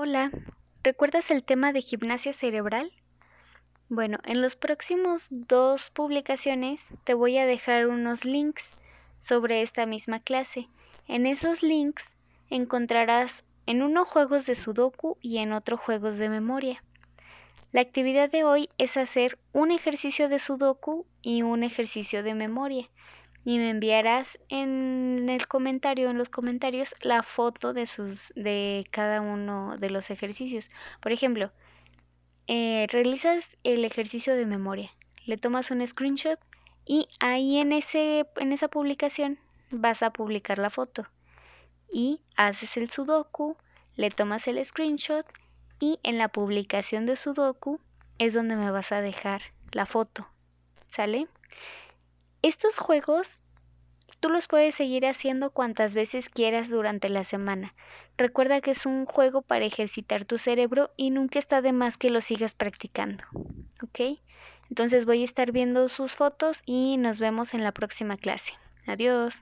Hola, ¿recuerdas el tema de gimnasia cerebral? Bueno, en los próximos dos publicaciones te voy a dejar unos links sobre esta misma clase. En esos links encontrarás en uno juegos de sudoku y en otro juegos de memoria. La actividad de hoy es hacer un ejercicio de sudoku y un ejercicio de memoria y me enviarás en el comentario, en los comentarios, la foto de sus, de cada uno de los ejercicios. Por ejemplo, eh, realizas el ejercicio de memoria, le tomas un screenshot y ahí en ese, en esa publicación vas a publicar la foto y haces el sudoku, le tomas el screenshot y en la publicación de sudoku es donde me vas a dejar la foto, ¿sale? Estos juegos tú los puedes seguir haciendo cuantas veces quieras durante la semana. Recuerda que es un juego para ejercitar tu cerebro y nunca está de más que lo sigas practicando. ¿Ok? Entonces voy a estar viendo sus fotos y nos vemos en la próxima clase. Adiós.